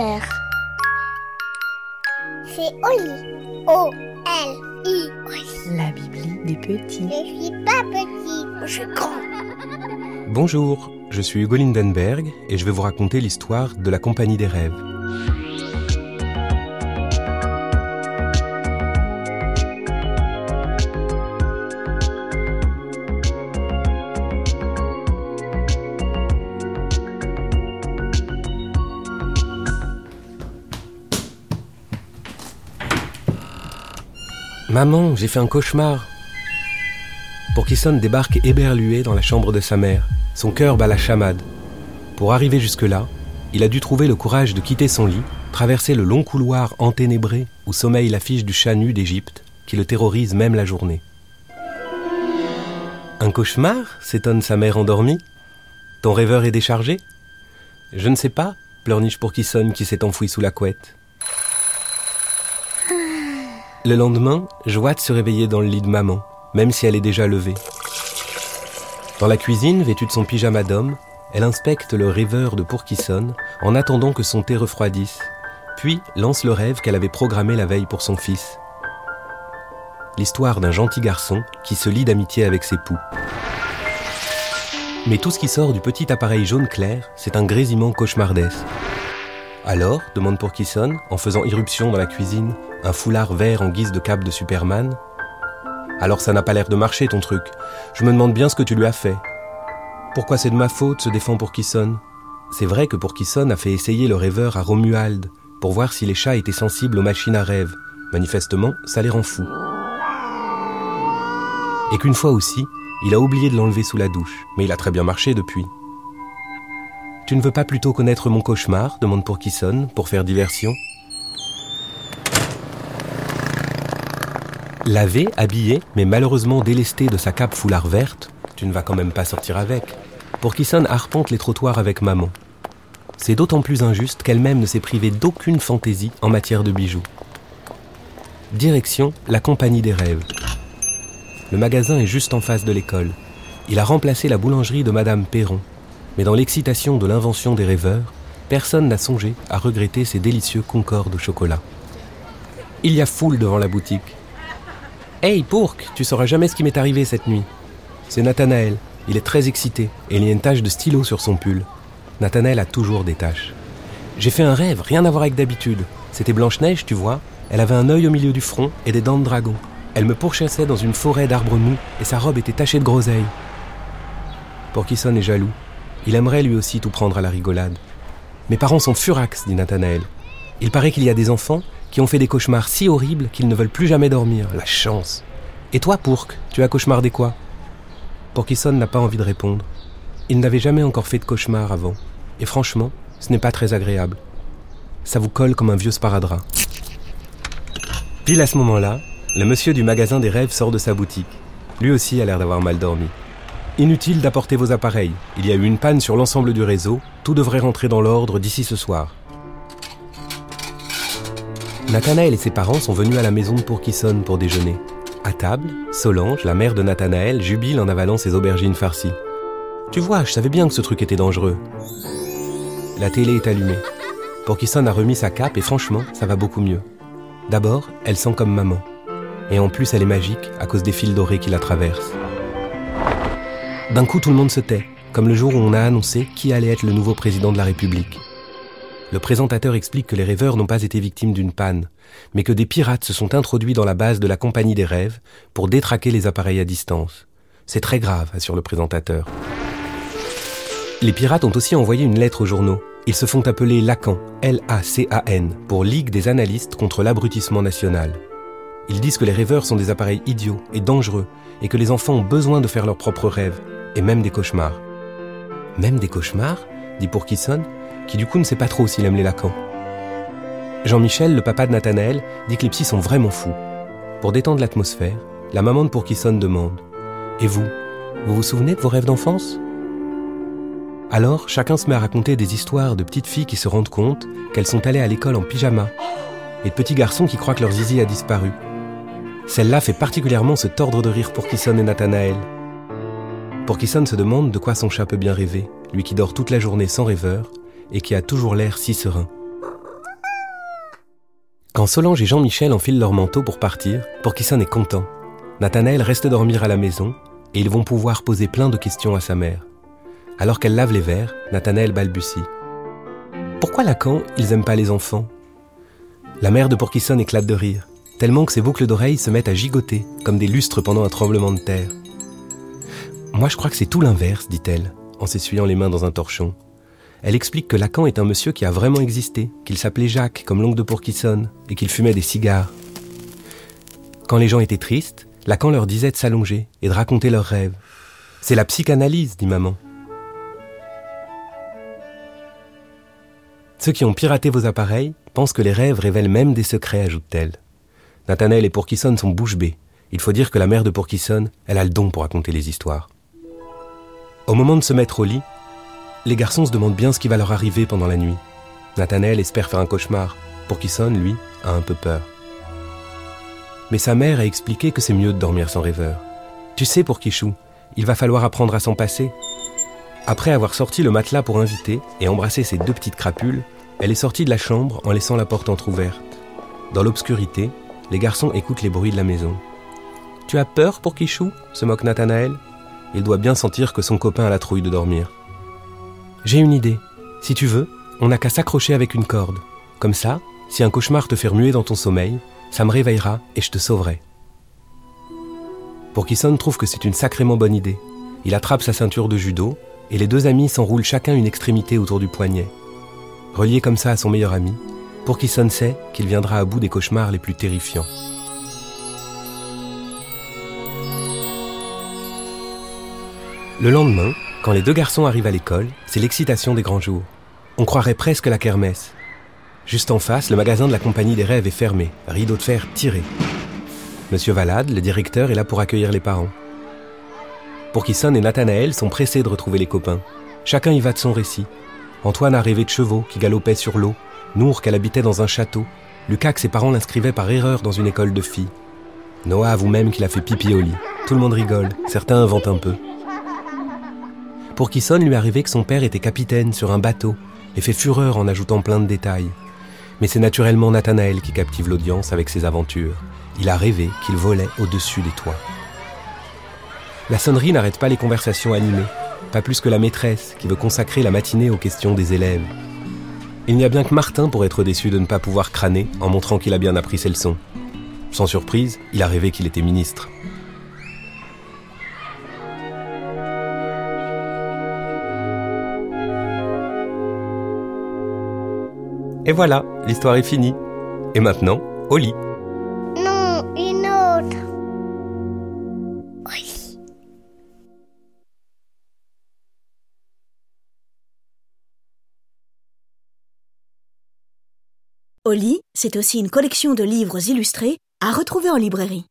père. C'est Oli. O-L-I. La Bibli des petits. Je suis pas petit, je suis grand. Bonjour, je suis Hugo Lindenberg et je vais vous raconter l'histoire de la Compagnie des Rêves. Maman, j'ai fait un cauchemar. Pourkisson débarque éberlué dans la chambre de sa mère. Son cœur bat la chamade. Pour arriver jusque-là, il a dû trouver le courage de quitter son lit, traverser le long couloir enténébré où sommeille l'affiche du chat nu d'Égypte, qui le terrorise même la journée. Un cauchemar s'étonne sa mère endormie. Ton rêveur est déchargé? Je ne sais pas, pleurniche Pourkisson qui s'est enfoui sous la couette. Le lendemain, Joate se réveillait dans le lit de maman, même si elle est déjà levée. Dans la cuisine, vêtue de son pyjama d'homme, elle inspecte le rêveur de Pourkisson en attendant que son thé refroidisse, puis lance le rêve qu'elle avait programmé la veille pour son fils. L'histoire d'un gentil garçon qui se lie d'amitié avec ses poux. Mais tout ce qui sort du petit appareil jaune clair, c'est un grésillement cauchemardesque. Alors, demande Pourkisson, en faisant irruption dans la cuisine, un foulard vert en guise de cape de Superman. Alors ça n'a pas l'air de marcher ton truc. Je me demande bien ce que tu lui as fait. Pourquoi c'est de ma faute, se défend Pourkisson. C'est vrai que Pourkisson a fait essayer le rêveur à Romuald pour voir si les chats étaient sensibles aux machines à rêve. Manifestement, ça les rend fous. Et qu'une fois aussi, il a oublié de l'enlever sous la douche, mais il a très bien marché depuis. Tu ne veux pas plutôt connaître mon cauchemar demande Pourkisson, pour faire diversion? Lavé, habillé, mais malheureusement délesté de sa cape foulard verte, tu ne vas quand même pas sortir avec. Pourkisson arpente les trottoirs avec maman. C'est d'autant plus injuste qu'elle-même ne s'est privée d'aucune fantaisie en matière de bijoux. Direction la Compagnie des Rêves. Le magasin est juste en face de l'école. Il a remplacé la boulangerie de Madame Perron. Mais dans l'excitation de l'invention des rêveurs, personne n'a songé à regretter ces délicieux concords au chocolat. Il y a foule devant la boutique. Hey, Pourk, tu sauras jamais ce qui m'est arrivé cette nuit. C'est Nathanaël. Il est très excité et il y a une tache de stylo sur son pull. Nathanaël a toujours des taches. J'ai fait un rêve, rien à voir avec d'habitude. C'était Blanche-Neige, tu vois. Elle avait un œil au milieu du front et des dents de dragon. Elle me pourchassait dans une forêt d'arbres mous et sa robe était tachée de groseilles. Pourkisson est jaloux. Il aimerait lui aussi tout prendre à la rigolade. Mes parents sont furax, dit Nathanaël. Il paraît qu'il y a des enfants qui ont fait des cauchemars si horribles qu'ils ne veulent plus jamais dormir. La chance. Et toi, Pourk, tu as cauchemardé quoi? Pourkisson n'a pas envie de répondre. Il n'avait jamais encore fait de cauchemar avant. Et franchement, ce n'est pas très agréable. Ça vous colle comme un vieux sparadrap. Pile à ce moment-là, le monsieur du magasin des rêves sort de sa boutique. Lui aussi a l'air d'avoir mal dormi. Inutile d'apporter vos appareils. Il y a eu une panne sur l'ensemble du réseau. Tout devrait rentrer dans l'ordre d'ici ce soir. Nathanaël et ses parents sont venus à la maison de Pourkisson pour déjeuner. À table, Solange, la mère de Nathanaël, jubile en avalant ses aubergines farcies. Tu vois, je savais bien que ce truc était dangereux. La télé est allumée. Pourkisson a remis sa cape et franchement, ça va beaucoup mieux. D'abord, elle sent comme maman. Et en plus, elle est magique à cause des fils dorés qui la traversent. D'un coup, tout le monde se tait, comme le jour où on a annoncé qui allait être le nouveau président de la République. Le présentateur explique que les rêveurs n'ont pas été victimes d'une panne, mais que des pirates se sont introduits dans la base de la Compagnie des Rêves pour détraquer les appareils à distance. C'est très grave, assure le présentateur. Les pirates ont aussi envoyé une lettre aux journaux. Ils se font appeler Lacan, L-A-C-A-N, pour Ligue des analystes contre l'abrutissement national. Ils disent que les rêveurs sont des appareils idiots et dangereux, et que les enfants ont besoin de faire leurs propres rêves, et même des cauchemars. Même des cauchemars dit Pourkisson, qui du coup ne sait pas trop s'il aime les Lacan. Jean-Michel, le papa de Nathanaël, dit que les psys sont vraiment fous. Pour détendre l'atmosphère, la maman de Pourkisson demande Et vous Vous vous souvenez de vos rêves d'enfance? Alors, chacun se met à raconter des histoires de petites filles qui se rendent compte qu'elles sont allées à l'école en pyjama, et de petits garçons qui croient que leur zizi a disparu. Celle-là fait particulièrement se tordre de rire Pourkisson et Nathanaël. Pourkisson se demande de quoi son chat peut bien rêver, lui qui dort toute la journée sans rêveur et qui a toujours l'air si serein. Quand Solange et Jean-Michel enfilent leur manteau pour partir, Porkisson est content. Nathanaël reste dormir à la maison et ils vont pouvoir poser plein de questions à sa mère. Alors qu'elle lave les verres, Nathanaël balbutie. Pourquoi Lacan, ils aiment pas les enfants? La mère de Porkisson éclate de rire, tellement que ses boucles d'oreilles se mettent à gigoter, comme des lustres pendant un tremblement de terre. Moi je crois que c'est tout l'inverse, dit-elle, en s'essuyant les mains dans un torchon. Elle explique que Lacan est un monsieur qui a vraiment existé, qu'il s'appelait Jacques, comme l'oncle de Pourquissonne, et qu'il fumait des cigares. Quand les gens étaient tristes, Lacan leur disait de s'allonger et de raconter leurs rêves. C'est la psychanalyse, dit maman. Ceux qui ont piraté vos appareils pensent que les rêves révèlent même des secrets, ajoute-t-elle. Nathanaël et Pourquissonne sont bouche bée. Il faut dire que la mère de Pourquissonne, elle a le don pour raconter les histoires. Au moment de se mettre au lit, les garçons se demandent bien ce qui va leur arriver pendant la nuit. Nathanaël espère faire un cauchemar. Pour qui lui, a un peu peur. Mais sa mère a expliqué que c'est mieux de dormir sans rêveur. Tu sais, pour Kichou, il va falloir apprendre à s'en passer. Après avoir sorti le matelas pour inviter et embrassé ses deux petites crapules, elle est sortie de la chambre en laissant la porte entr'ouverte. Dans l'obscurité, les garçons écoutent les bruits de la maison. Tu as peur pour Kichou? se moque Nathanaël. Il doit bien sentir que son copain a la trouille de dormir. J'ai une idée. Si tu veux, on n'a qu'à s'accrocher avec une corde. Comme ça, si un cauchemar te fait remuer dans ton sommeil, ça me réveillera et je te sauverai. Pourkisson trouve que c'est une sacrément bonne idée. Il attrape sa ceinture de judo et les deux amis s'enroulent chacun une extrémité autour du poignet. Relié comme ça à son meilleur ami, Pourkisson sait qu'il viendra à bout des cauchemars les plus terrifiants. Le lendemain, quand les deux garçons arrivent à l'école, c'est l'excitation des grands jours. On croirait presque la kermesse. Juste en face, le magasin de la Compagnie des Rêves est fermé, rideau de fer tiré. Monsieur Valade, le directeur, est là pour accueillir les parents. Pour Kisson et Nathanaël sont pressés de retrouver les copains. Chacun y va de son récit. Antoine a rêvé de chevaux qui galopaient sur l'eau, Nour qu'elle habitait dans un château, Lucas que ses parents l'inscrivaient par erreur dans une école de filles. Noah avoue même qu'il a fait pipi au lit. Tout le monde rigole, certains inventent un peu. Pour Kisson lui arrivait que son père était capitaine sur un bateau et fait fureur en ajoutant plein de détails. Mais c'est naturellement Nathanaël qui captive l'audience avec ses aventures. Il a rêvé qu'il volait au-dessus des toits. La sonnerie n'arrête pas les conversations animées, pas plus que la maîtresse qui veut consacrer la matinée aux questions des élèves. Il n'y a bien que Martin pour être déçu de ne pas pouvoir crâner en montrant qu'il a bien appris ses leçons. Sans surprise, il a rêvé qu'il était ministre. Et voilà, l'histoire est finie. Et maintenant, au lit. Non, une autre. Oui. Au lit, c'est aussi une collection de livres illustrés à retrouver en librairie.